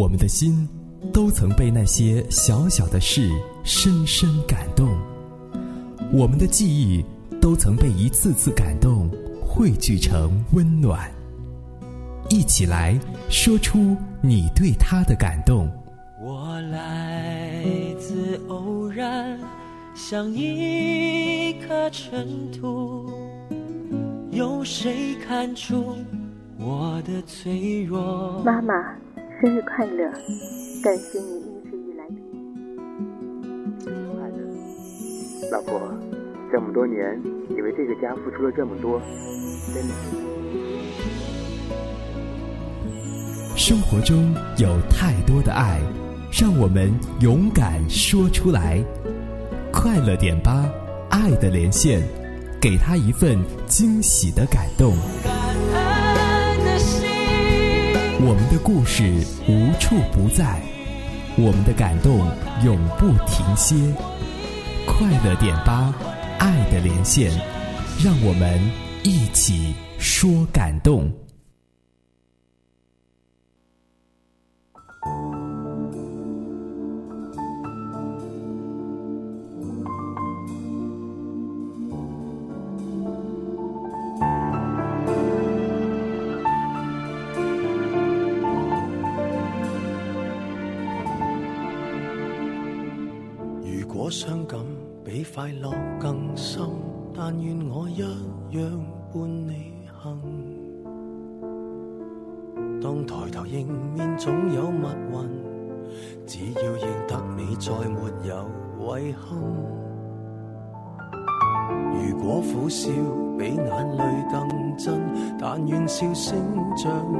我们的心都曾被那些小小的事深深感动，我们的记忆都曾被一次次感动汇聚成温暖。一起来说出你对他的感动。我来自偶然，像一颗尘土，有谁看出我的脆弱？妈妈。生日快乐！感谢你一直以来的生日快乐，老婆，这么多年你为这个家付出了这么多，真的。生活中有太多的爱，让我们勇敢说出来。快乐点吧，爱的连线，给他一份惊喜的感动。我们的故事无处不在，我们的感动永不停歇。快乐点吧，爱的连线，让我们一起说感动。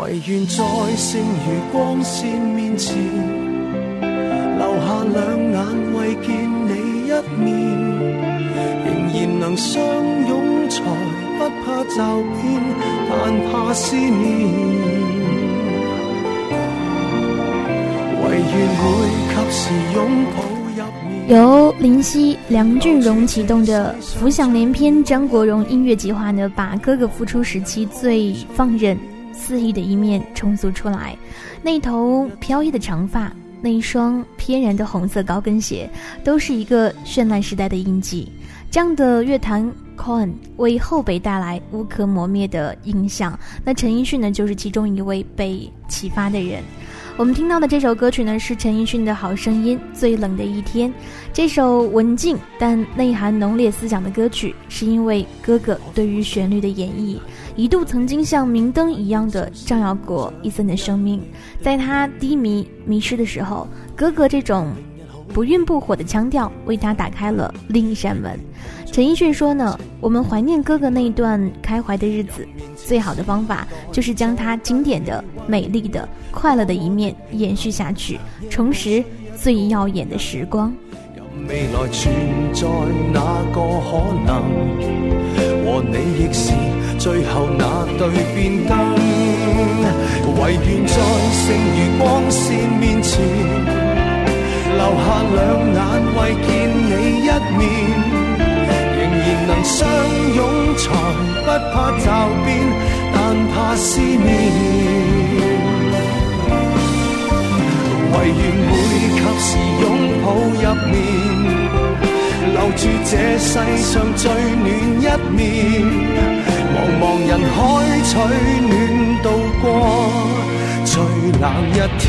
唯愿在剩余光线面前，留下两眼为见你一面，仍然能相拥才不怕骤变，但怕思念。唯愿会及时拥抱入眠。由林夕、梁俊荣启动的“浮想联翩”张国荣音乐计划呢，把哥哥复出时期最放任。肆意的一面重塑出来，那头飘逸的长发，那一双翩然的红色高跟鞋，都是一个绚烂时代的印记。这样的乐坛 con 为后辈带来无可磨灭的印象。那陈奕迅呢，就是其中一位被启发的人。我们听到的这首歌曲呢，是陈奕迅的好声音《最冷的一天》。这首文静但内涵浓烈思想的歌曲，是因为哥哥对于旋律的演绎，一度曾经像明灯一样的照耀过伊森的生命。在他低迷迷失的时候，哥哥这种不愠不火的腔调，为他打开了另一扇门。陈奕迅说呢，我们怀念哥哥那一段开怀的日子，最好的方法就是将他经典的、美丽的、快乐的一面延续下去，重拾最耀眼的时光。未来存在哪个可能？和你亦是最后那对变更。唯愿在剩余光线面前，留下两眼为见你一面。相拥才不怕骤变，但怕思念。唯愿会及时拥抱入眠，留住这世上最暖一面。茫茫人海取暖，度过最冷一天。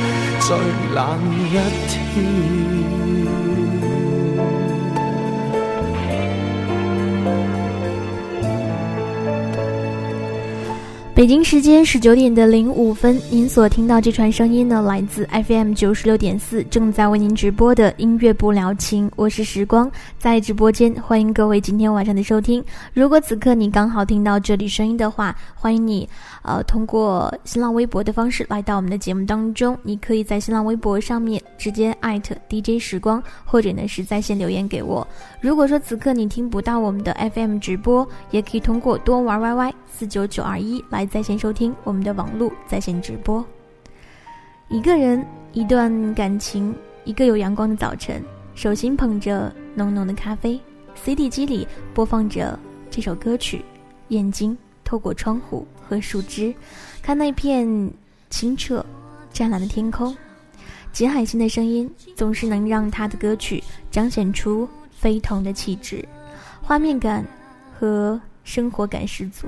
最冷一天。北京时间十九点的零五分，您所听到这串声音呢，来自 FM 九十六点四，正在为您直播的音乐不聊情，我是时光，在直播间欢迎各位今天晚上的收听。如果此刻你刚好听到这里声音的话，欢迎你，呃，通过新浪微博的方式来到我们的节目当中。你可以在新浪微博上面直接艾特 DJ 时光，或者呢是在线留言给我。如果说此刻你听不到我们的 FM 直播，也可以通过多玩 YY 四九九二一来。在线收听我们的网络在线直播。一个人，一段感情，一个有阳光的早晨，手心捧着浓浓的咖啡，CD 机里播放着这首歌曲，眼睛透过窗户和树枝，看那片清澈、湛蓝的天空。金海心的声音总是能让他的歌曲彰显出非同的气质，画面感和生活感十足。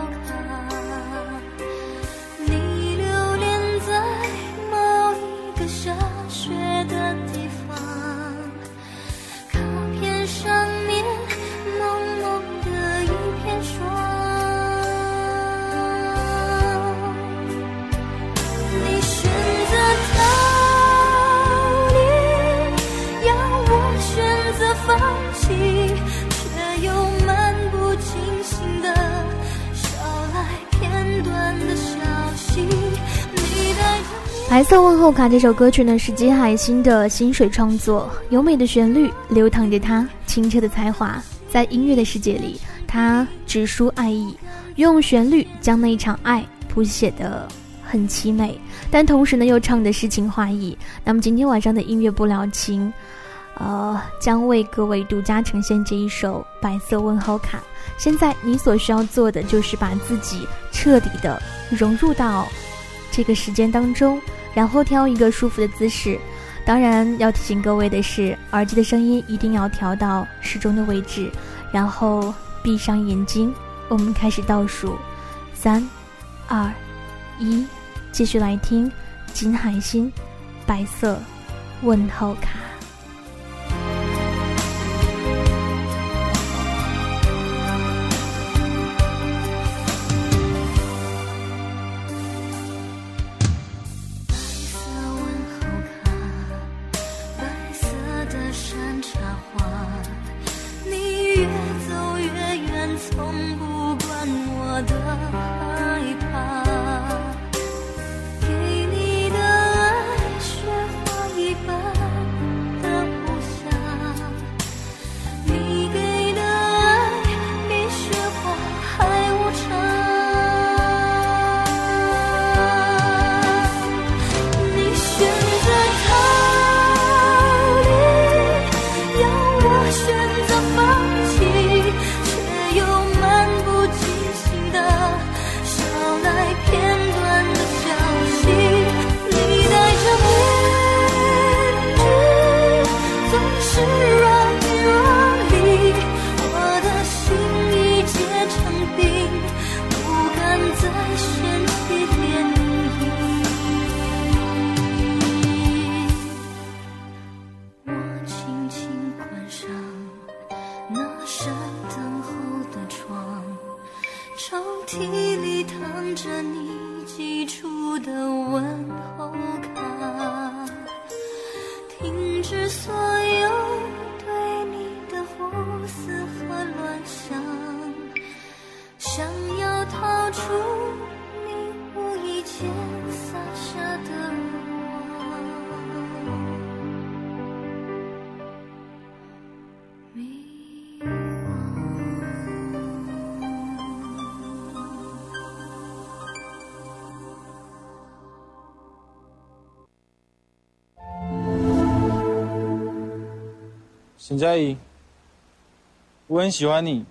白色问候卡这首歌曲呢，是金海心的心水创作，优美的旋律流淌着他清澈的才华，在音乐的世界里，他直抒爱意，用旋律将那一场爱谱写的很凄美，但同时呢又唱的诗情画意。那么今天晚上的音乐不了情，呃，将为各位独家呈现这一首白色问候卡。现在你所需要做的就是把自己彻底的融入到这个时间当中。然后挑一个舒服的姿势，当然要提醒各位的是，耳机的声音一定要调到适中的位置。然后闭上眼睛，我们开始倒数，三、二、一，继续来听金海心白色问候卡。沈佳宜，我很喜欢你，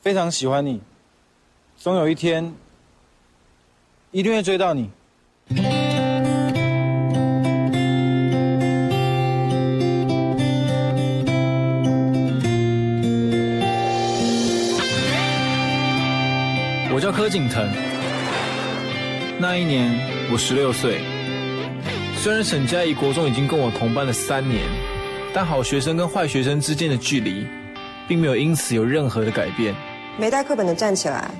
非常喜欢你，总有一天一定会追到你。我叫柯景腾，那一年我十六岁。虽然沈佳宜国中已经跟我同班了三年，但好学生跟坏学生之间的距离，并没有因此有任何的改变。没带课本的站起来。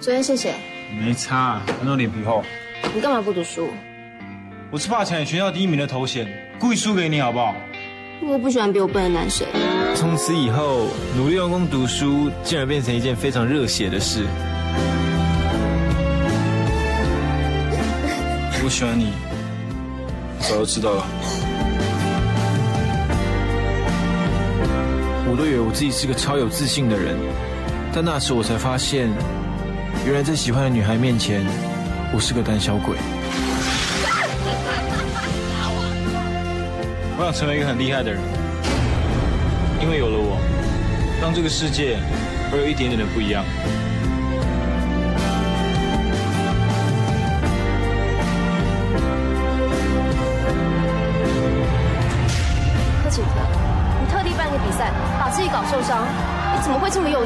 昨天谢谢。没差，反正脸皮厚。你干嘛不读书？我是怕抢你学校第一名的头衔，故意输给你好不好？我不喜欢比我笨的男生。从此以后，努力用功读书，竟然变成一件非常热血的事。我喜欢你，早就知道了。我都以为我自己是个超有自信的人，但那时我才发现，原来在喜欢的女孩面前，我是个胆小鬼。我想成为一个很厉害的人，因为有了我，让这个世界会有一点点的不一样。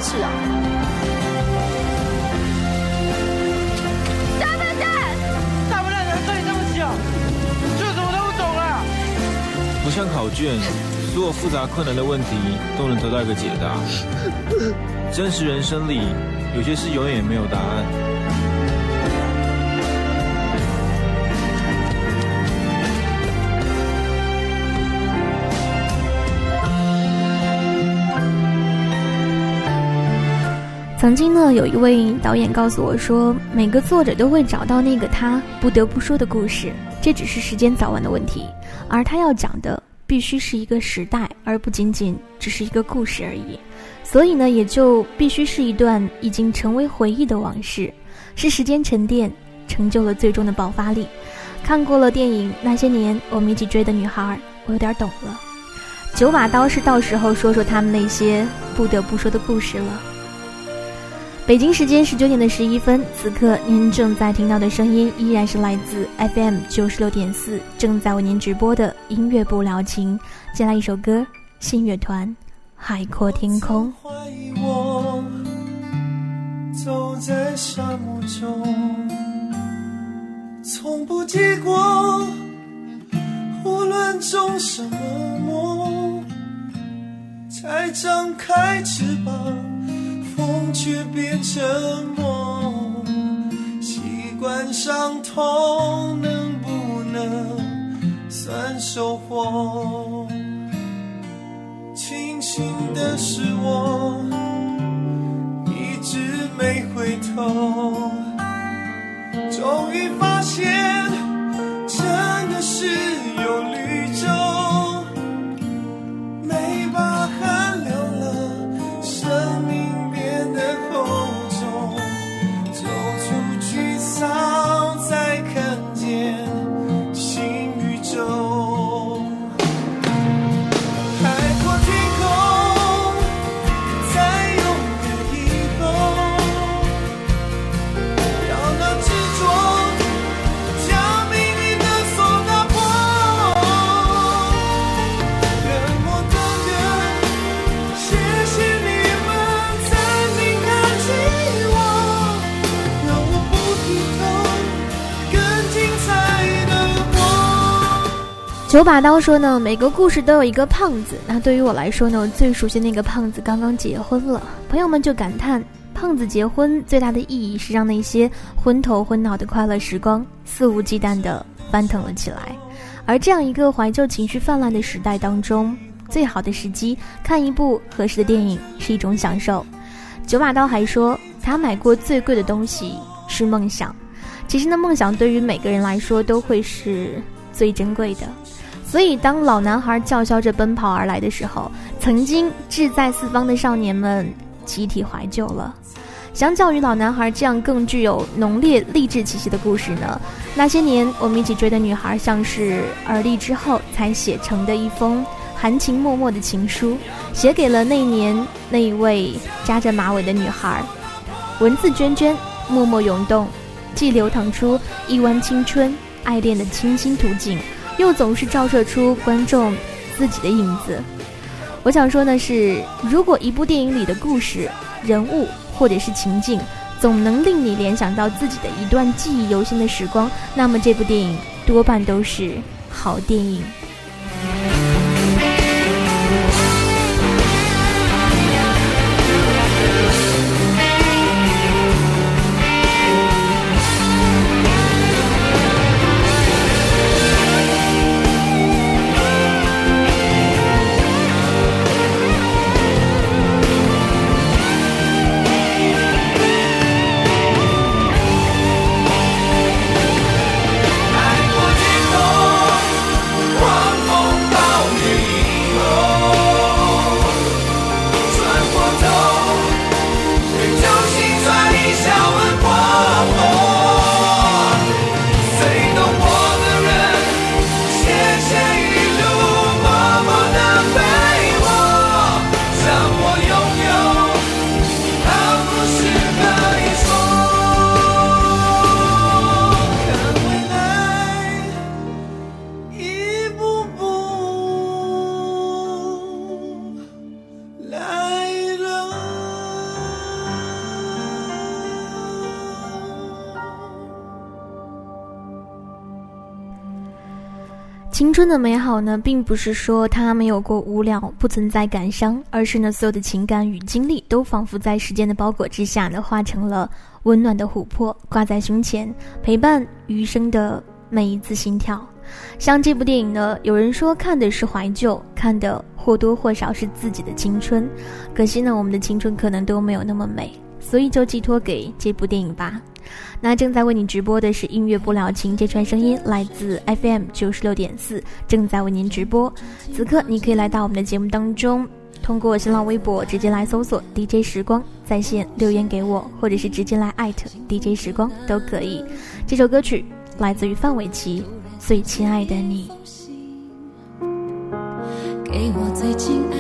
怎么会这么幼稚啊？大笨蛋！大笨蛋怎么对你这么小？就什么都不懂啊！不像考卷，所有复杂困难的问题都能得到一个解答。真实人生里，有些事永远没有答案。曾经呢，有一位导演告诉我说，每个作者都会找到那个他不得不说的故事，这只是时间早晚的问题。而他要讲的必须是一个时代，而不仅仅只是一个故事而已。所以呢，也就必须是一段已经成为回忆的往事，是时间沉淀成就了最终的爆发力。看过了电影《那些年我们一起追的女孩》，我有点懂了。九把刀是到时候说说他们那些不得不说的故事了。北京时间十九点的十一分，此刻您正在听到的声音依然是来自 FM 九十六点四，正在为您直播的音乐不聊情。接来一首歌，信乐团《海阔天空》。我走在沙漠中，从不结果，无论种什么梦，才张开翅膀。风却变沉默，习惯伤痛，能不能算收获？庆幸的是我一直没回头，终于发现真的是九把刀说呢，每个故事都有一个胖子。那对于我来说呢，我最熟悉那个胖子刚刚结婚了。朋友们就感叹，胖子结婚最大的意义是让那些昏头昏脑的快乐时光肆无忌惮地翻腾了起来。而这样一个怀旧情绪泛滥的时代当中，最好的时机看一部合适的电影是一种享受。九把刀还说，他买过最贵的东西是梦想。其实呢，梦想对于每个人来说都会是最珍贵的。所以，当老男孩叫嚣着奔跑而来的时候，曾经志在四方的少年们集体怀旧了。相较于老男孩这样更具有浓烈励志气息的故事呢，那些年我们一起追的女孩，像是而立之后才写成的一封含情脉脉的情书，写给了那年那一位扎着马尾的女孩。文字涓涓，默默涌动，既流淌出一湾青春爱恋的清新图景，又总是照射出观众自己的影子。我想说的是，如果一部电影里的故事、人物或者是情境，总能令你联想到自己的一段记忆犹新的时光，那么这部电影多半都是好电影。好呢，并不是说他没有过无聊，不存在感伤，而是呢，所有的情感与经历都仿佛在时间的包裹之下呢，化成了温暖的琥珀，挂在胸前，陪伴余生的每一次心跳。像这部电影呢，有人说看的是怀旧，看的或多或少是自己的青春。可惜呢，我们的青春可能都没有那么美，所以就寄托给这部电影吧。那正在为你直播的是音乐不了情，这串声音来自 FM 九十六点四，正在为您直播。此刻你可以来到我们的节目当中，通过新浪微博直接来搜索 DJ 时光在线留言给我，或者是直接来艾特 DJ 时光都可以。这首歌曲来自于范玮琪，《最亲爱的你》。给我最亲爱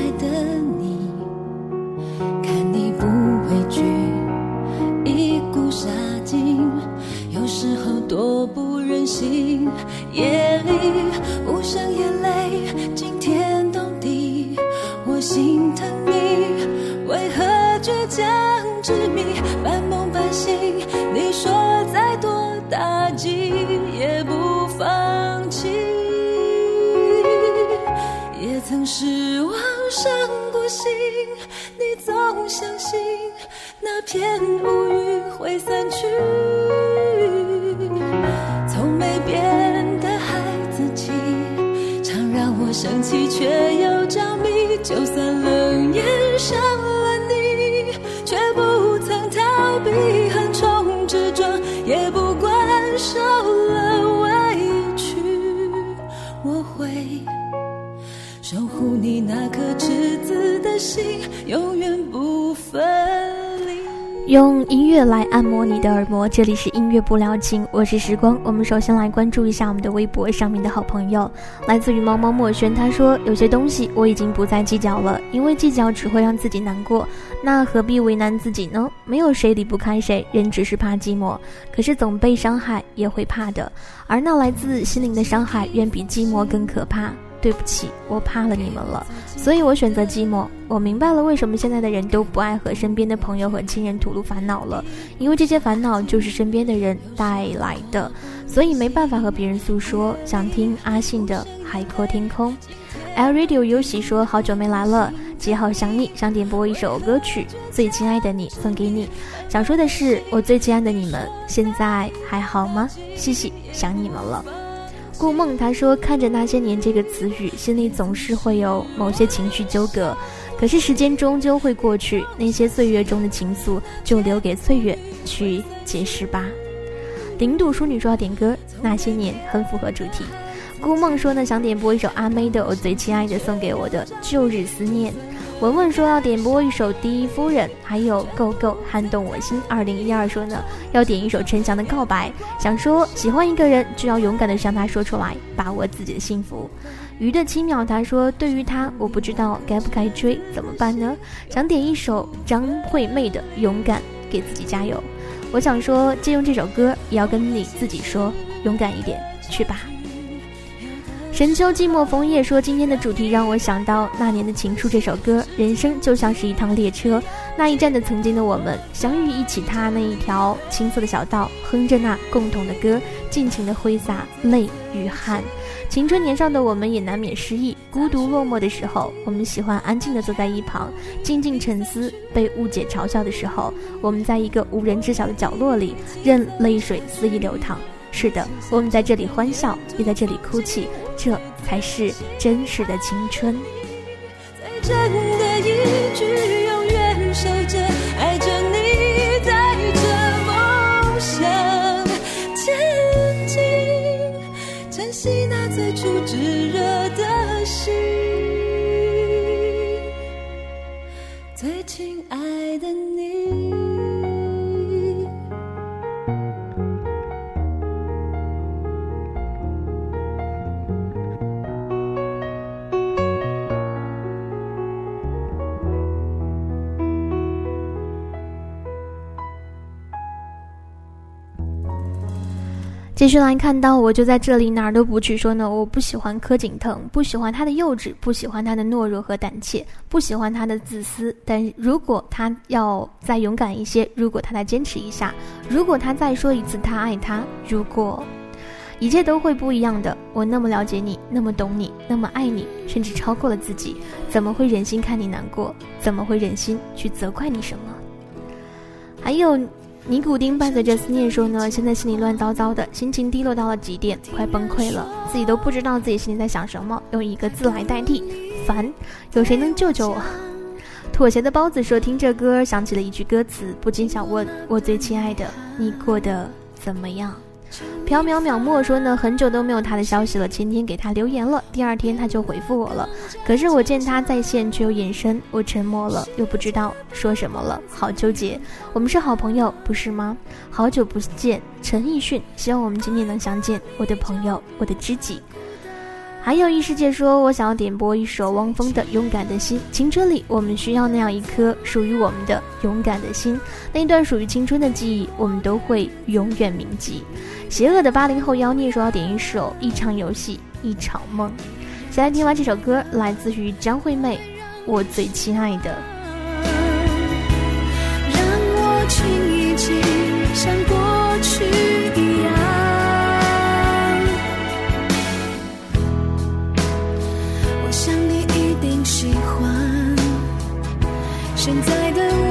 时候多不忍心，夜里就算音乐来按摩你的耳膜，这里是音乐不聊情，我是时光。我们首先来关注一下我们的微博上面的好朋友，来自于猫猫墨轩，他说有些东西我已经不再计较了，因为计较只会让自己难过，那何必为难自己呢？没有谁离不开谁，人只是怕寂寞，可是总被伤害也会怕的，而那来自心灵的伤害远比寂寞更可怕。对不起，我怕了你们了，所以我选择寂寞。我明白了为什么现在的人都不爱和身边的朋友和亲人吐露烦恼了，因为这些烦恼就是身边的人带来的，所以没办法和别人诉说。想听阿信的《海阔天空》，L Radio 游喜说好久没来了，极好想你，想点播一首歌曲《最亲爱的你》送给你。想说的是，我最亲爱的你们，现在还好吗？嘻嘻，想你们了。顾梦他说：“看着那些年这个词语，心里总是会有某些情绪纠葛。可是时间终究会过去，那些岁月中的情愫就留给岁月去解释吧。”零度淑女说要点歌，那些年很符合主题。顾梦说呢，想点播一首阿妹的《我最亲爱的》，送给我的旧日思念。文文说要点播一首《第一夫人》，还有《Go Go 撼动我心》。二零一二说呢要点一首陈翔的《告白》，想说喜欢一个人就要勇敢的向他说出来，把握自己的幸福。鱼的七秒他说对于他我不知道该不该追，怎么办呢？想点一首张惠妹的《勇敢》，给自己加油。我想说借用这首歌，也要跟你自己说勇敢一点，去吧。深秋寂寞枫叶说：“今天的主题让我想到那年的情书这首歌，人生就像是一趟列车，那一站的曾经的我们相遇一起踏那一条青色的小道，哼着那共同的歌，尽情的挥洒泪与汗。青春年少的我们也难免失意，孤独落寞的时候，我们喜欢安静的坐在一旁，静静沉思；被误解嘲笑的时候，我们在一个无人知晓的角落里，任泪水肆意流淌。”是的，我们在这里欢笑，也在这里哭泣，这才是真实的青春。再真的一句继续来看到，我就在这里哪儿都不去说呢。我不喜欢柯景腾，不喜欢他的幼稚，不喜欢他的懦弱和胆怯，不喜欢他的自私。但如果他要再勇敢一些，如果他再坚持一下，如果他再说一次他爱他，如果一切都会不一样的。我那么了解你，那么懂你，那么爱你，甚至超过了自己，怎么会忍心看你难过？怎么会忍心去责怪你什么？还有。尼古丁伴随着思念说呢，现在心里乱糟糟的，心情低落到了极点，快崩溃了，自己都不知道自己心里在想什么，用一个字来代替，烦。有谁能救救我？妥协的包子说，听这歌想起了一句歌词，不禁想问我最亲爱的，你过得怎么样？缥缈淼墨说呢，很久都没有他的消息了。前天给他留言了，第二天他就回复我了。可是我见他在线却又隐身，我沉默了，又不知道说什么了，好纠结。我们是好朋友，不是吗？好久不见，陈奕迅，希望我们今天能相见，我的朋友，我的知己。还有异世界说，我想要点播一首汪峰的《勇敢的心》。青春里，我们需要那样一颗属于我们的勇敢的心，那一段属于青春的记忆，我们都会永远铭记。邪恶的八零后妖孽说要点一首《一场游戏一场梦》。先来听完这首歌，来自于张惠妹，《我最亲爱的》。让我亲一亲，像过去一样。现在的我，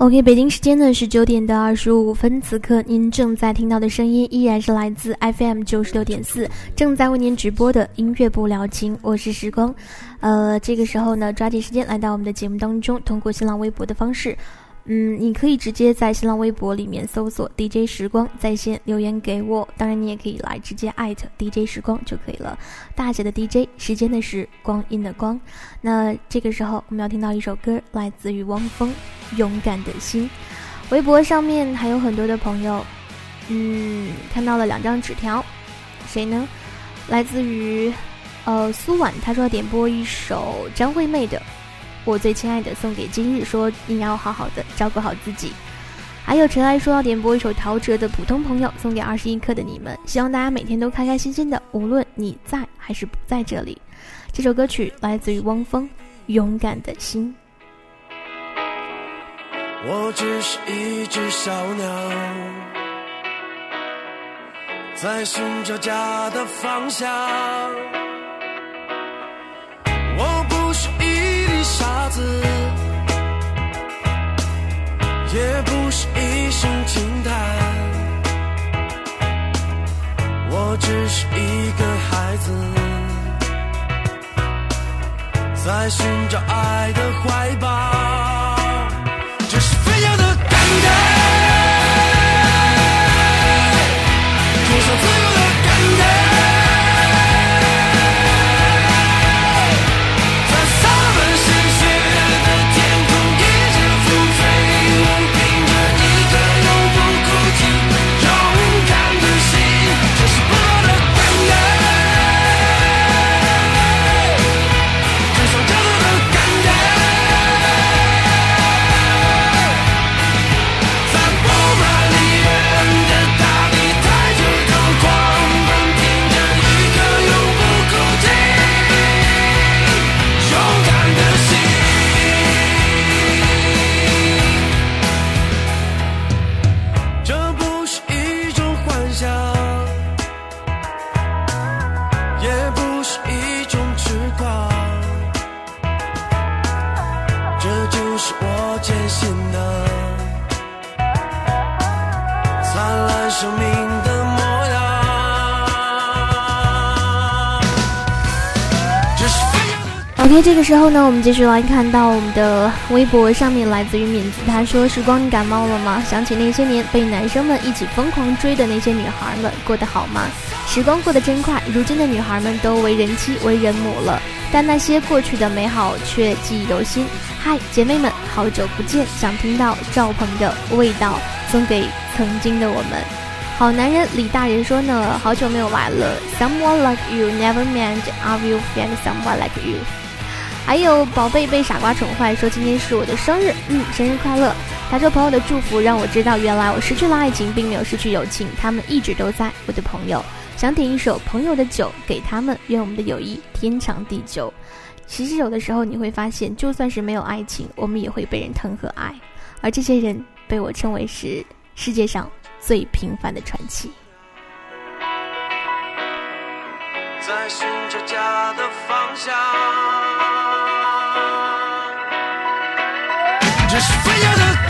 OK，北京时间呢是九点的二十五分，此刻您正在听到的声音依然是来自 FM 九十六点四，正在为您直播的音乐不聊情，我是时光。呃，这个时候呢，抓紧时间来到我们的节目当中，通过新浪微博的方式。嗯，你可以直接在新浪微博里面搜索 DJ 时光在线留言给我，当然你也可以来直接艾特 DJ 时光就可以了。大写的 DJ，时间的时，光阴的光。那这个时候我们要听到一首歌，来自于汪峰，《勇敢的心》。微博上面还有很多的朋友，嗯，看到了两张纸条，谁呢？来自于呃苏婉，他说要点播一首张惠妹的。我最亲爱的送给今日，说你要好好的照顾好自己。还有尘埃说要点播一首陶喆的《普通朋友》，送给二十一课的你们，希望大家每天都开开心心的，无论你在还是不在这里。这首歌曲来自于汪峰，《勇敢的心》。我只是一只小鸟，在寻找家的方向。傻子，也不是一声轻叹，我只是一个孩子，在寻找爱的怀抱，在这个时候呢，我们继续来看到我们的微博上面来自于敏子，他说：“时光，你感冒了吗？想起那些年被男生们一起疯狂追的那些女孩们，过得好吗？时光过得真快，如今的女孩们都为人妻、为人母了，但那些过去的美好却记忆犹新。嗨，姐妹们，好久不见，想听到赵鹏的味道，送给曾经的我们。好男人李大人说呢，好久没有来了。Someone like you never meant I will find someone like you。还有宝贝被傻瓜宠坏，说今天是我的生日，嗯，生日快乐。他说朋友的祝福让我知道，原来我失去了爱情，并没有失去友情，他们一直都在。我的朋友想点一首朋友的酒给他们，愿我们的友谊天长地久。其实有的时候你会发现，就算是没有爱情，我们也会被人疼和爱，而这些人被我称为是世界上最平凡的传奇。在寻找家的方向。这是飞扬的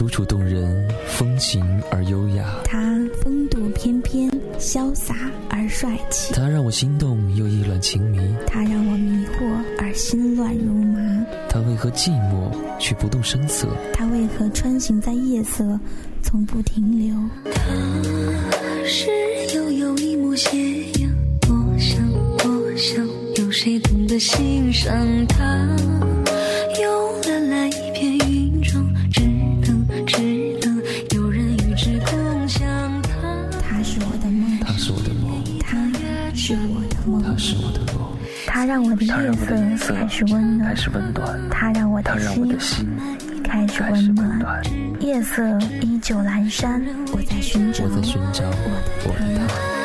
楚楚动人，风情而优雅；他风度翩翩，潇洒而帅气；他让我心动又意乱情迷；他让我迷惑而心乱如麻；他为何寂寞却不动声色？他为何穿行在夜色，从不停留？他是悠悠一抹斜阳，多想多想，有谁懂得欣赏他？夜色开始温暖，开始温暖。他让我的心开始温暖。夜色依旧阑珊，我在寻找，我在寻找我的他。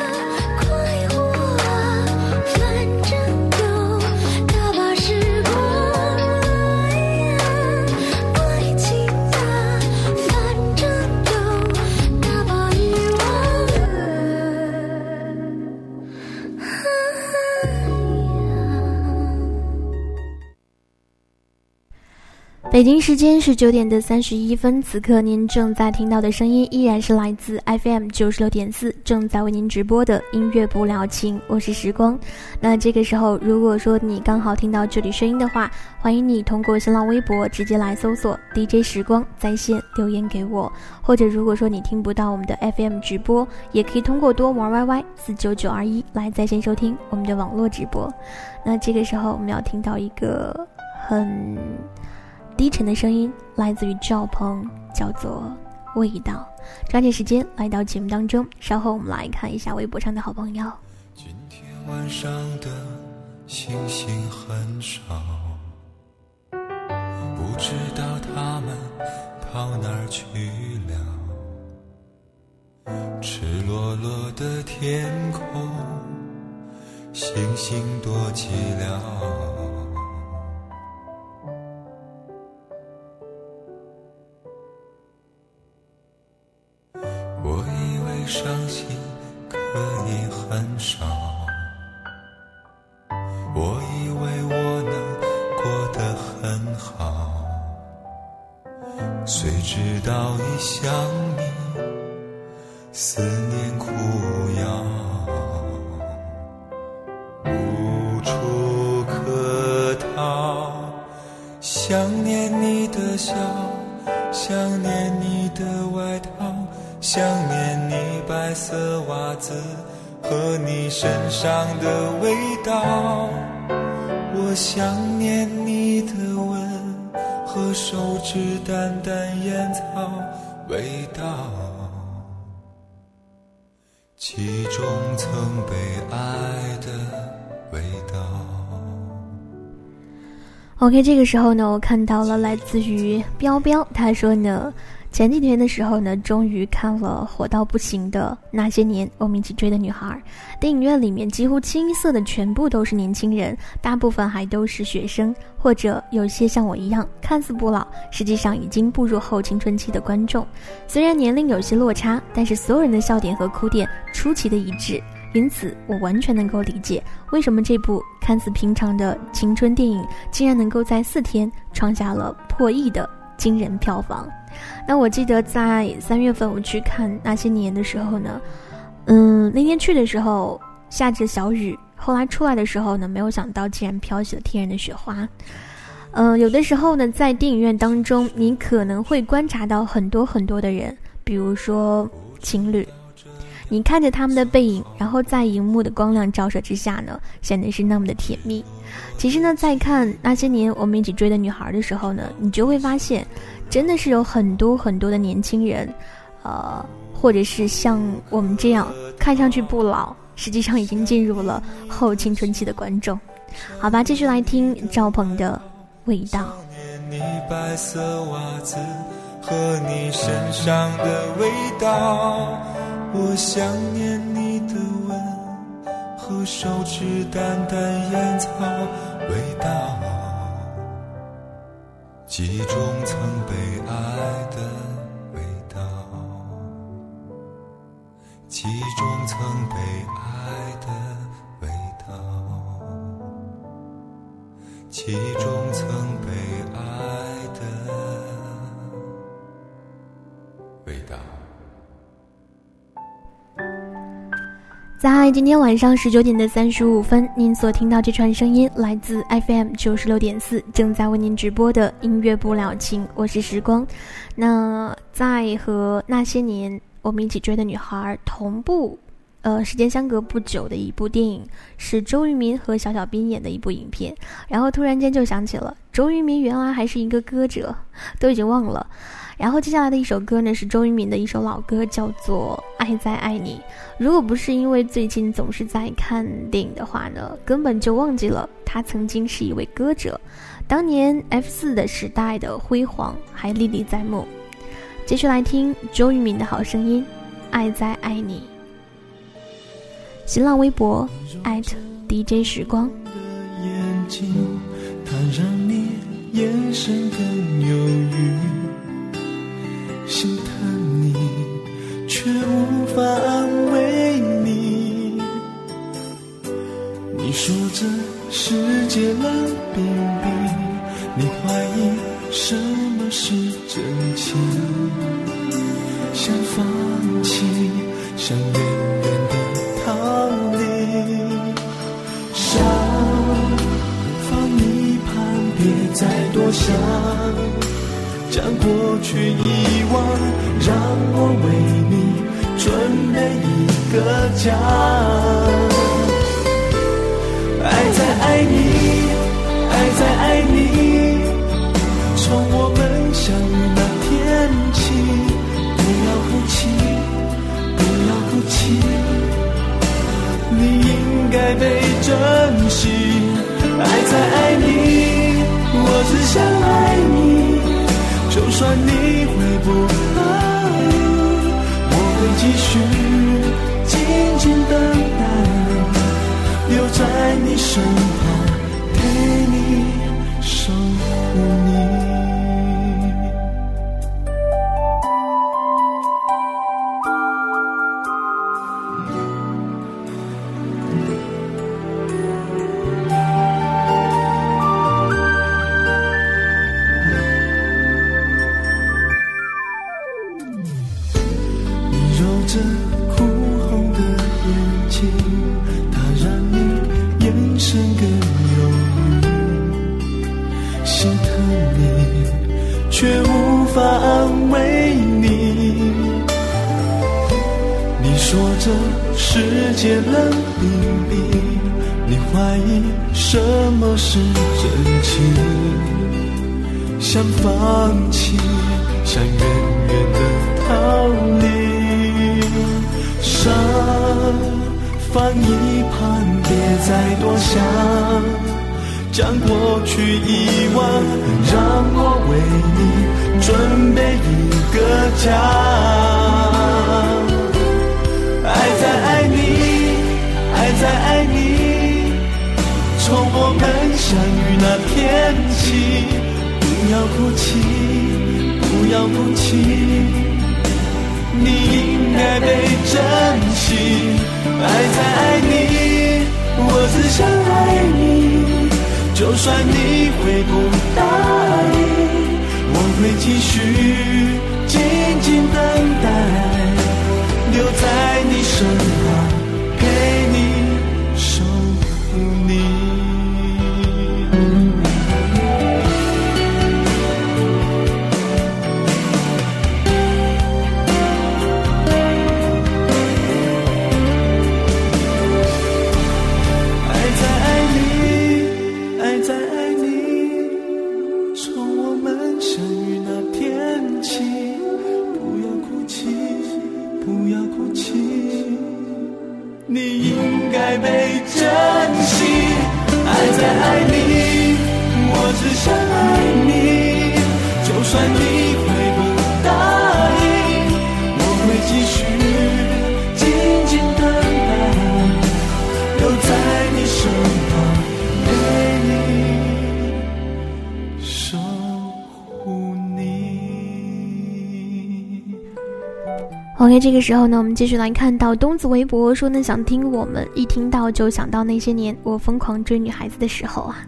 北京时间是九点的三十一分，此刻您正在听到的声音依然是来自 FM 九十六点四，正在为您直播的音乐不了情，我是时光。那这个时候，如果说你刚好听到这里声音的话，欢迎你通过新浪微博直接来搜索 DJ 时光在线留言给我，或者如果说你听不到我们的 FM 直播，也可以通过多玩 YY 四九九二一来在线收听我们的网络直播。那这个时候，我们要听到一个很。低沉的声音来自于赵鹏，叫做《味道》。抓紧时间来到节目当中，稍后我们来看一下微博上的好朋友。今天晚上的星星很少，不知道他们跑哪儿去了。赤裸裸的天空，星星多寂寥。我以为伤心可以很少，我以为我能过得很好，谁知道一想上的味道，我想念你的吻和手指淡淡烟草味道，其中曾被爱的味道。OK，这个时候呢，我看到了来自于彪彪，他说呢。前几天的时候呢，终于看了火到不行的那些年，我们一起追的女孩。电影院里面几乎清一色的全部都是年轻人，大部分还都是学生，或者有些像我一样看似不老，实际上已经步入后青春期的观众。虽然年龄有些落差，但是所有人的笑点和哭点出奇的一致，因此我完全能够理解为什么这部看似平常的青春电影，竟然能够在四天创下了破亿的惊人票房。那我记得在三月份我去看那些年的时候呢，嗯，那天去的时候下着小雨，后来出来的时候呢，没有想到竟然飘起了天然的雪花。嗯，有的时候呢，在电影院当中，你可能会观察到很多很多的人，比如说情侣，你看着他们的背影，然后在荧幕的光亮照射之下呢，显得是那么的甜蜜。其实呢，在看那些年我们一起追的女孩的时候呢，你就会发现。真的是有很多很多的年轻人，呃，或者是像我们这样看上去不老，实际上已经进入了后青春期的观众。好吧，继续来听赵鹏的味道。你白色袜子和你身上的味道，我想念你的吻和手指淡淡烟草味道。记忆中曾被爱的味道，记忆中曾被爱的味道，记忆中曾被爱的味道。在今天晚上十九点的三十五分，您所听到这串声音来自 FM 九十六点四，正在为您直播的音乐不了情，我是时光。那在和那些年我们一起追的女孩同步，呃，时间相隔不久的一部电影是周渝民和小小兵演的一部影片，然后突然间就想起了周渝民原来还是一个歌者，都已经忘了。然后接下来的一首歌呢，是周渝民的一首老歌，叫做《爱在爱你》。如果不是因为最近总是在看电影的话呢，根本就忘记了他曾经是一位歌者。当年 F 四的时代的辉煌还历历在目。继续来听周渝民的好声音，《爱在爱你》。新浪微博 @DJ 时光。心疼你，却无法安慰你。你说这世界冷冰冰，你怀疑什么是真情？去遗忘，让我为你准备一个家。爱在爱你，爱在爱你，从我们相遇那天起，不要哭泣，不要哭泣，你应该被珍惜。爱在爱你，我只想爱你。算你会不来，我会继续静静等待，留在你身边，一个家爱在爱你爱在爱你从我们相遇那天起不要哭泣不要哭泣你应该被珍惜。爱在爱你我只想爱你就算你会不答应。会继续静静等待留在你身旁。在这个时候呢，我们继续来看到东子微博说呢，想听我们一听到就想到那些年我疯狂追女孩子的时候啊。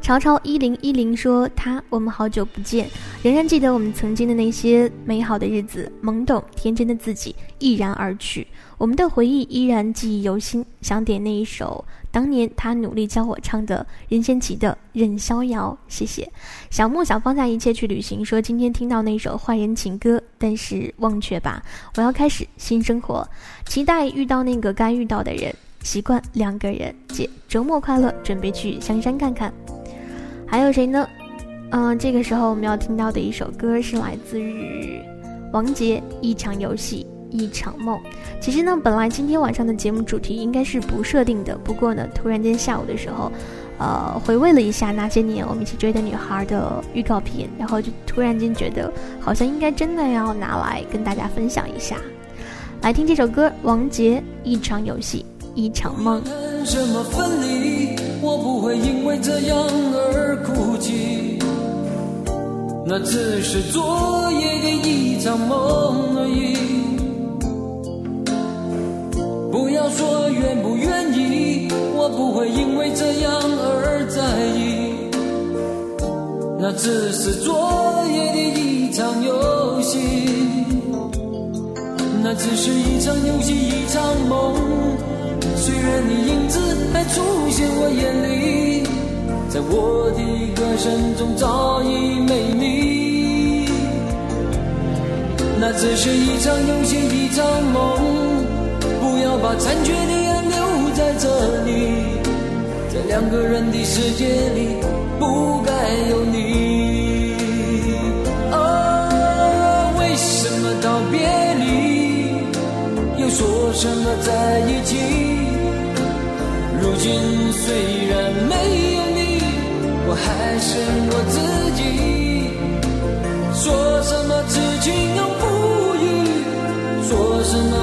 潮潮一零一零说他我们好久不见，仍然记得我们曾经的那些美好的日子，懵懂天真的自己毅然而去。我们的回忆依然记忆犹新，想点那一首当年他努力教我唱的任贤齐的《任逍遥》。谢谢小木想放下一切去旅行，说今天听到那首坏人情歌，但是忘却吧，我要开始新生活，期待遇到那个该遇到的人，习惯两个人。姐周末快乐，准备去香山看看。还有谁呢？嗯，这个时候我们要听到的一首歌是来自于王杰《一场游戏》。一场梦。其实呢，本来今天晚上的节目主题应该是不设定的。不过呢，突然间下午的时候，呃，回味了一下那些年我们一起追的女孩的预告片，然后就突然间觉得好像应该真的要拿来跟大家分享一下。来听这首歌，王杰《一场游戏一场梦》。什么分离？我不会因为这样而哭泣。那只是昨夜的一场梦而已。不要说愿不愿意，我不会因为这样而在意。那只是昨夜的一场游戏，那只是一场游戏一场梦。虽然你影子还出现我眼里，在我的歌声中早已没你。那只是一场游戏一场梦。不要把残缺的爱留在这里，在两个人的世界里不该有你。啊，为什么道别离又说什么在一起？如今虽然没有你，我还是我自己。说什么痴情永不渝？说什么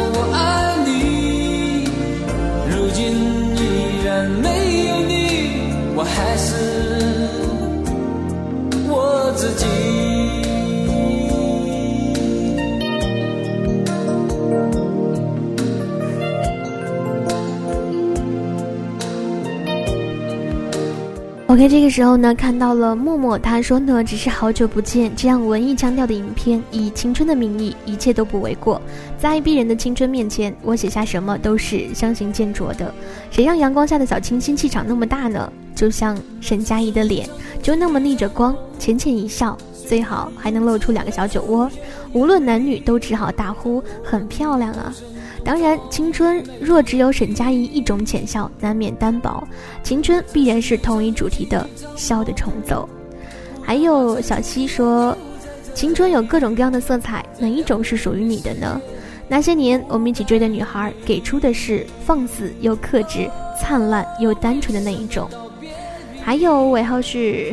OK，这个时候呢，看到了默默，他说呢，只是好久不见，这样文艺腔调的影片，以青春的名义，一切都不为过。在逼人的青春面前，我写下什么都是相形见拙的。谁让阳光下的小清新气场那么大呢？就像沈佳宜的脸，就那么逆着光，浅浅一笑，最好还能露出两个小酒窝。无论男女，都只好大呼很漂亮啊。当然，青春若只有沈佳宜一种浅笑，难免单薄。青春必然是同一主题的笑的重奏。还有小溪说，青春有各种各样的色彩，哪一种是属于你的呢？那些年我们一起追的女孩，给出的是放肆又克制、灿烂又单纯的那一种。还有尾号是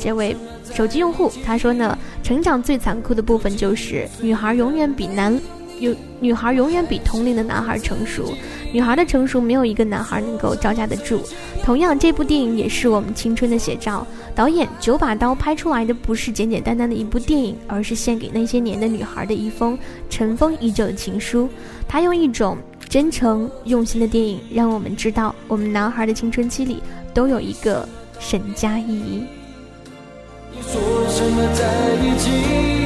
这位手机用户，他说呢，成长最残酷的部分就是女孩永远比男。有女孩永远比同龄的男孩成熟，女孩的成熟没有一个男孩能够招架得住。同样，这部电影也是我们青春的写照。导演九把刀拍出来的不是简简单单的一部电影，而是献给那些年的女孩的一封尘封已久的情书。他用一种真诚用心的电影，让我们知道我们男孩的青春期里都有一个沈佳宜。说什么在一起？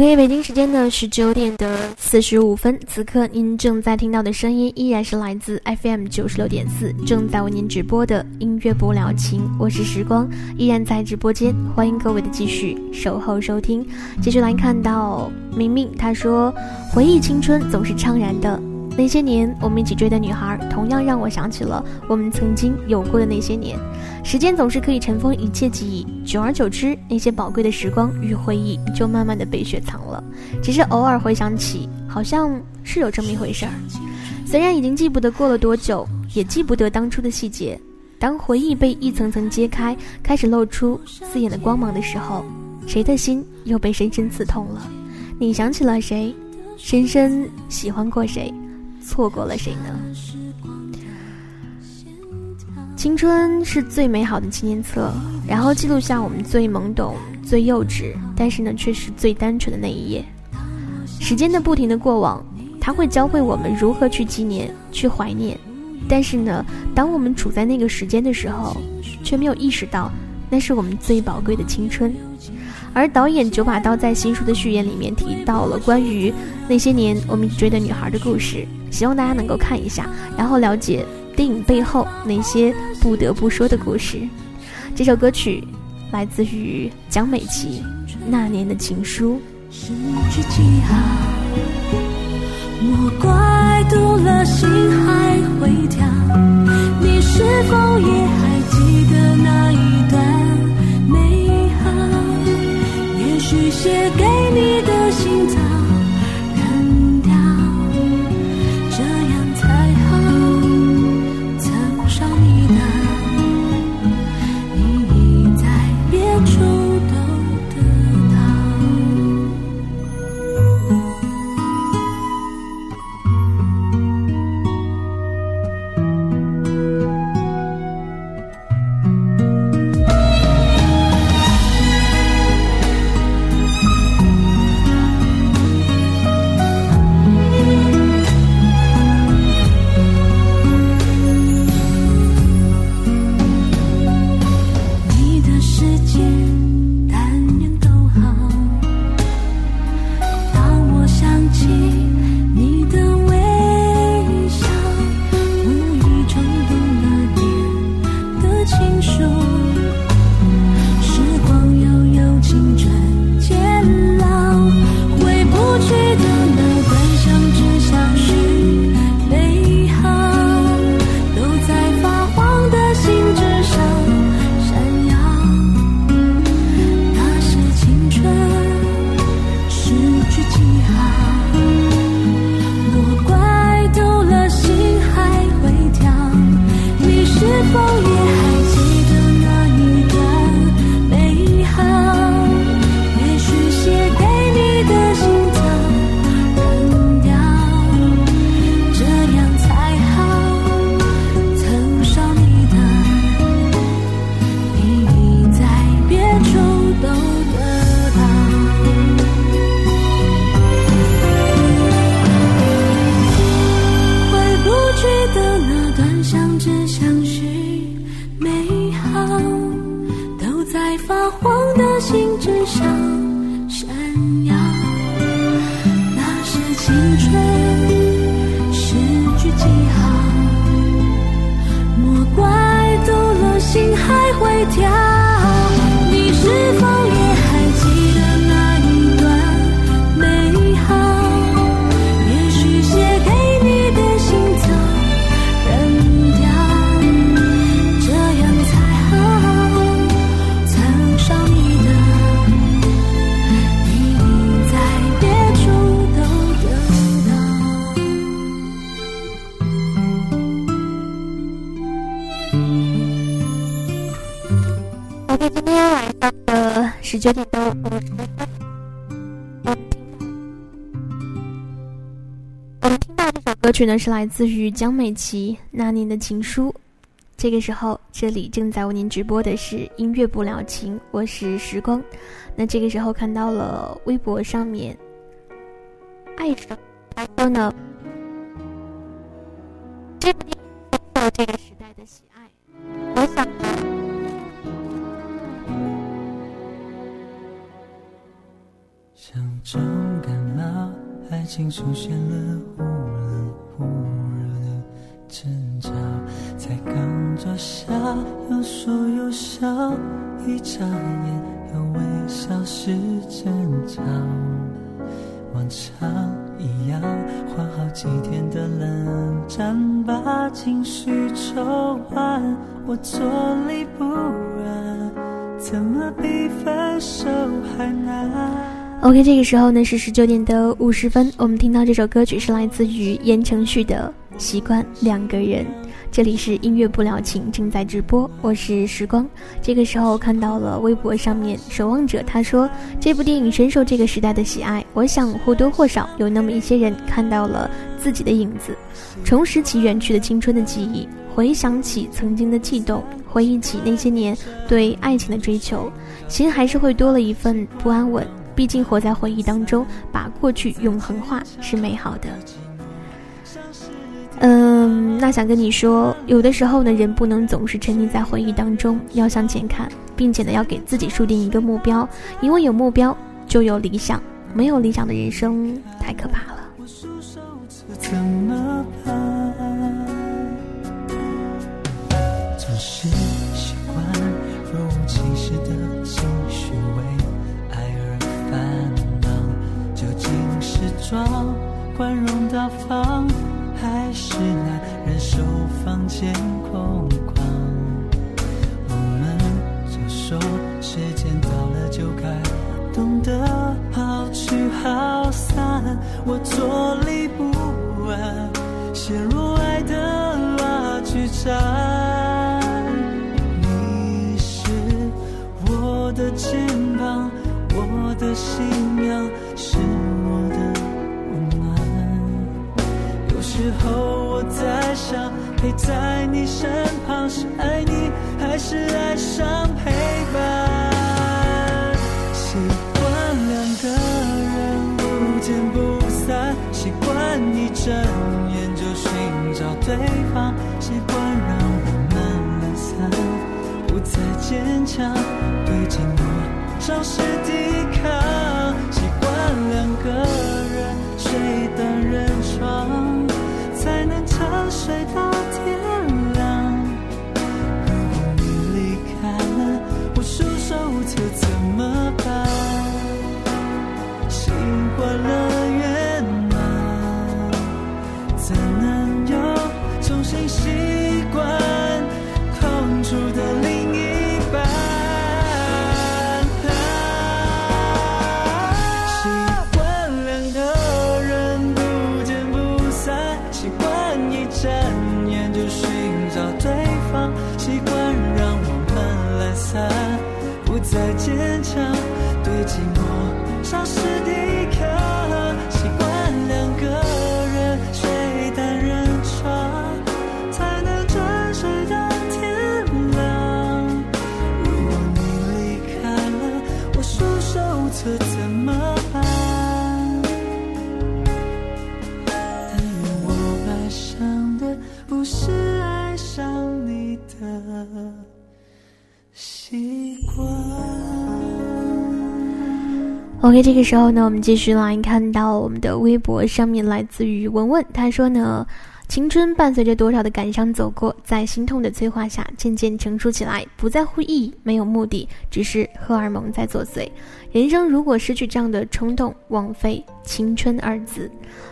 OK，北京时间的十九点的四十五分，此刻您正在听到的声音依然是来自 FM 九十六点四，正在为您直播的音乐不了情。我是时光，依然在直播间，欢迎各位的继续守候收听。继续来看到明明，他说回忆青春总是怅然的。那些年我们一起追的女孩，同样让我想起了我们曾经有过的那些年。时间总是可以尘封一切记忆，久而久之，那些宝贵的时光与回忆就慢慢的被雪藏了。只是偶尔回想起，好像是有这么一回事儿。虽然已经记不得过了多久，也记不得当初的细节。当回忆被一层层揭开，开始露出刺眼的光芒的时候，谁的心又被深深刺痛了？你想起了谁？深深喜欢过谁？错过了谁呢？青春是最美好的纪念册，然后记录下我们最懵懂、最幼稚，但是呢，却是最单纯的那一页。时间的不停的过往，它会教会我们如何去纪念、去怀念。但是呢，当我们处在那个时间的时候，却没有意识到，那是我们最宝贵的青春。而导演九把刀在新书的序言里面提到了关于那些年我们追的女孩的故事，希望大家能够看一下，然后了解电影背后那些不得不说的故事。这首歌曲来自于蒋美琪《那年的情书》。莫怪读了心还会跳，你是否也还记得那一许写给你的信想。九点多，我们听到这首歌曲呢，是来自于江美琪《那年的情书》。这个时候，这里正在为您直播的是音乐不了情，我是时光。那这个时候看到了微博上面，爱什他说呢？这部电影受这个时代的喜爱，我想。重感冒，爱情出现了忽冷忽热的征兆，才刚坐下，又说又笑，一眨眼又微笑是争吵，往常一样，换好。几天的冷战，把情绪抽完，我坐立不安，怎么比分手还难？OK，这个时候呢是十九点的五十分，我们听到这首歌曲是来自于言承旭的《习惯两个人》。这里是音乐不了情，正在直播，我是时光。这个时候看到了微博上面守望者，他说这部电影深受这个时代的喜爱，我想或多或少有那么一些人看到了自己的影子，重拾起远去的青春的记忆，回想起曾经的悸动，回忆起那些年对爱情的追求，心还是会多了一份不安稳。毕竟活在回忆当中，把过去永恒化是美好的。嗯，那想跟你说，有的时候呢，人不能总是沉溺在回忆当中，要向前看，并且呢，要给自己树定一个目标，因为有目标就有理想，没有理想的人生太可怕了。怎么装宽容大方？还是难忍受房间空旷，我们总说时间到了就该懂得好聚好散。我坐立不安，陷入爱的拉锯战。你是我的肩膀，我的心候我在想，陪在你身旁是爱你，还是爱上陪伴？习惯两个人不见不散，习惯一睁眼就寻找对方，习惯让我们懒散，不再坚强，对寂寞丧失抵抗。习惯两个人睡单人床。才能沉睡到 OK，这个时候呢，我们继续来看到我们的微博上面来自于文文，他说呢，青春伴随着多少的感伤走过，在心痛的催化下渐渐成熟起来，不在乎意义，没有目的，只是荷尔蒙在作祟。人生如果失去这样的冲动，枉费青春二字。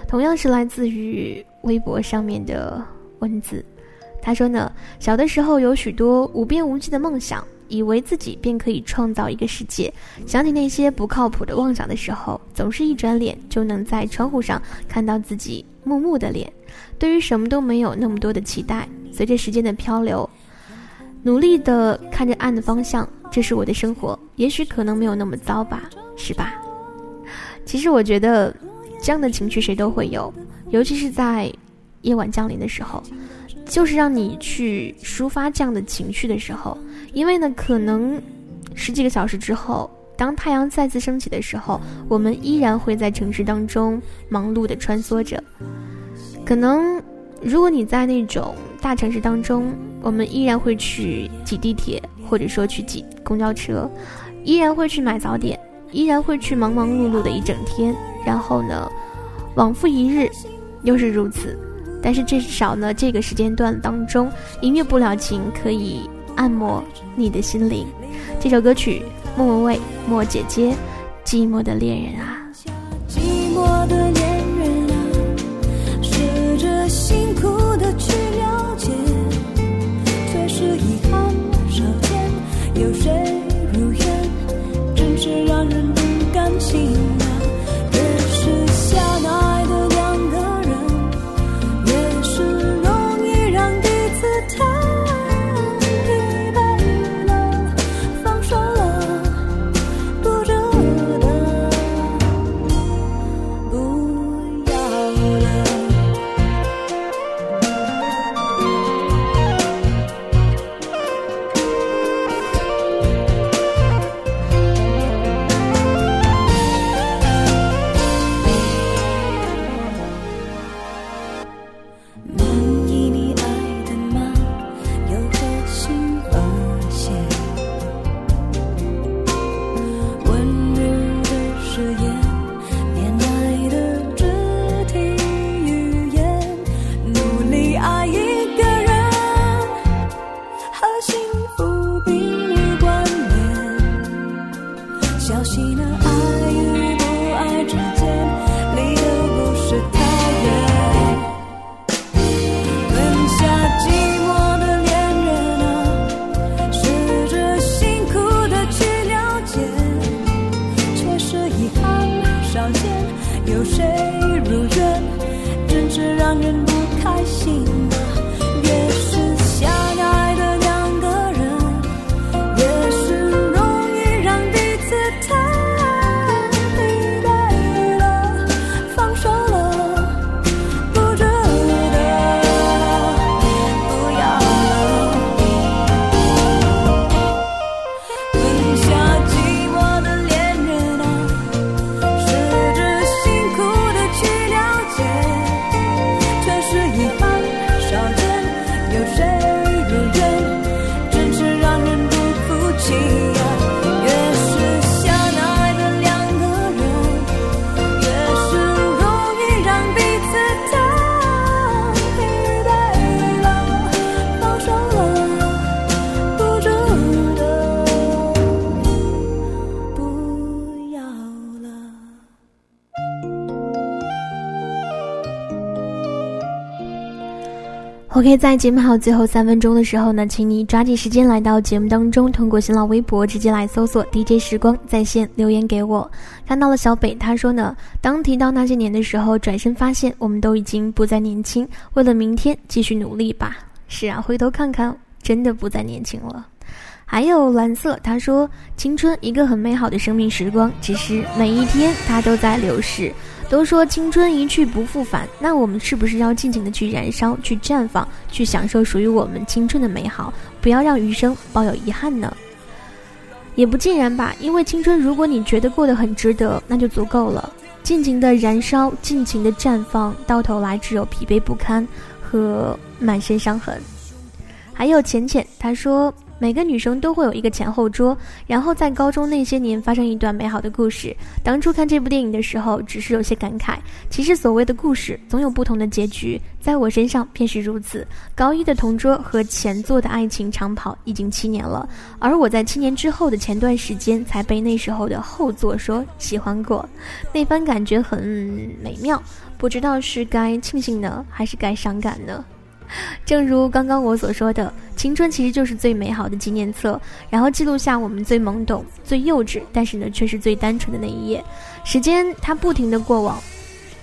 同样是来自于微博上面的。文字，他说呢，小的时候有许多无边无际的梦想，以为自己便可以创造一个世界。想起那些不靠谱的妄想的时候，总是一转脸就能在窗户上看到自己木木的脸。对于什么都没有那么多的期待。随着时间的漂流，努力的看着暗的方向，这是我的生活。也许可能没有那么糟吧，是吧？其实我觉得，这样的情绪谁都会有，尤其是在。夜晚降临的时候，就是让你去抒发这样的情绪的时候。因为呢，可能十几个小时之后，当太阳再次升起的时候，我们依然会在城市当中忙碌的穿梭着。可能，如果你在那种大城市当中，我们依然会去挤地铁，或者说去挤公交车，依然会去买早点，依然会去忙忙碌碌的一整天。然后呢，往复一日，又是如此。但是至少呢，这个时间段当中，音乐不了情可以按摩你的心灵。这首歌曲，莫文蔚，莫姐姐，寂寞的恋人啊。有谁如愿真是让人不开心。OK，在节目还有最后三分钟的时候呢，请你抓紧时间来到节目当中，通过新浪微博直接来搜索 DJ 时光在线留言给我。看到了小北，他说呢，当提到那些年的时候，转身发现我们都已经不再年轻，为了明天继续努力吧。是啊，回头看看，真的不再年轻了。还有蓝色，他说青春一个很美好的生命时光，只是每一天它都在流逝。都说青春一去不复返，那我们是不是要尽情的去燃烧、去绽放、去享受属于我们青春的美好，不要让余生抱有遗憾呢？也不尽然吧，因为青春，如果你觉得过得很值得，那就足够了。尽情的燃烧，尽情的绽放，到头来只有疲惫不堪和满身伤痕。还有浅浅，他说。每个女生都会有一个前后桌，然后在高中那些年发生一段美好的故事。当初看这部电影的时候，只是有些感慨。其实所谓的故事总有不同的结局，在我身上便是如此。高一的同桌和前座的爱情长跑已经七年了，而我在七年之后的前段时间才被那时候的后座说喜欢过，那番感觉很美妙。不知道是该庆幸呢，还是该伤感呢？正如刚刚我所说的，青春其实就是最美好的纪念册，然后记录下我们最懵懂、最幼稚，但是呢却是最单纯的那一页。时间它不停的过往，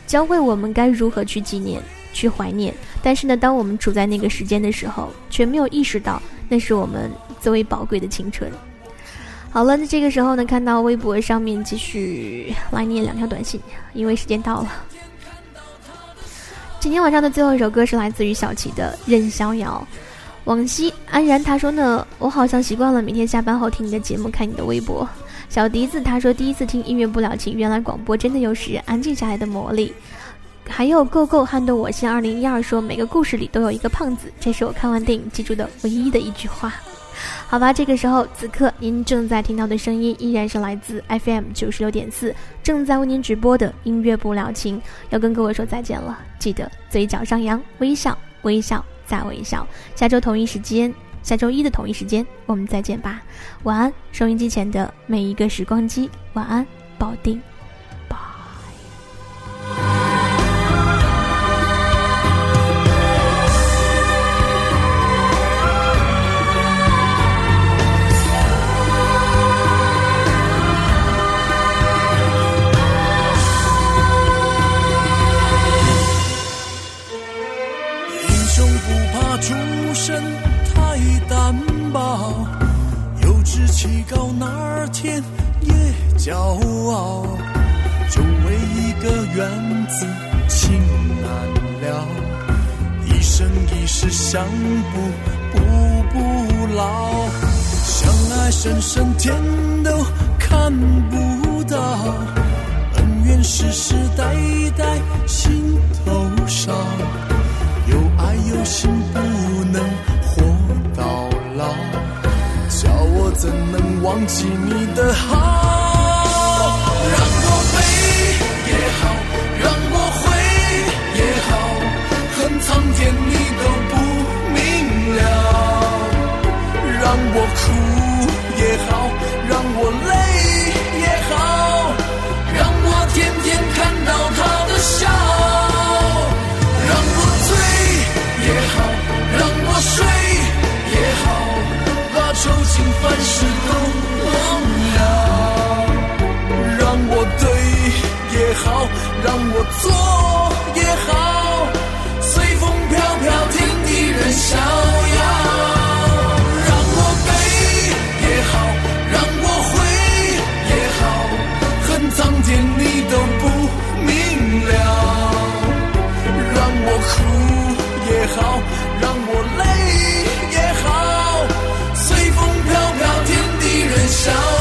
教会我们该如何去纪念、去怀念。但是呢，当我们处在那个时间的时候，却没有意识到那是我们最为宝贵的青春。好了，那这个时候呢，看到微博上面继续来念两条短信，因为时间到了。今天晚上的最后一首歌是来自于小齐的《任逍遥》。往昔安然他说呢，我好像习惯了每天下班后听你的节目，看你的微博。小笛子他说第一次听音乐不了情，原来广播真的有使人安静下来的魔力。还有 Go Go 撼动我心二零一二说每个故事里都有一个胖子，这是我看完电影记住的唯一的一句话。好吧，这个时候此刻您正在听到的声音依然是来自 FM 九十六点四，正在为您直播的音乐不了情，要跟各位说再见了。记得嘴角上扬，微笑，微笑再微笑。下周同一时间，下周一的同一时间，我们再见吧。晚安，收音机前的每一个时光机，晚安，保定。出稚气高，那天也骄傲。就为一个缘字情难了，一生一世相不不不老。相爱深深天都看不到，恩怨世世代代心头烧。有爱有心不能活到老，怎能忘记你的好？让我悲也好，让我悔也好，恨苍天你都不明了。让我哭也好，让我累也好，让我天天看到他的笑。愁情烦事都忘了让我对也好让我错也好随风飘飘天地任逍遥。让我悲也好让我悔也好恨苍天你都不明了让我哭也好让我累地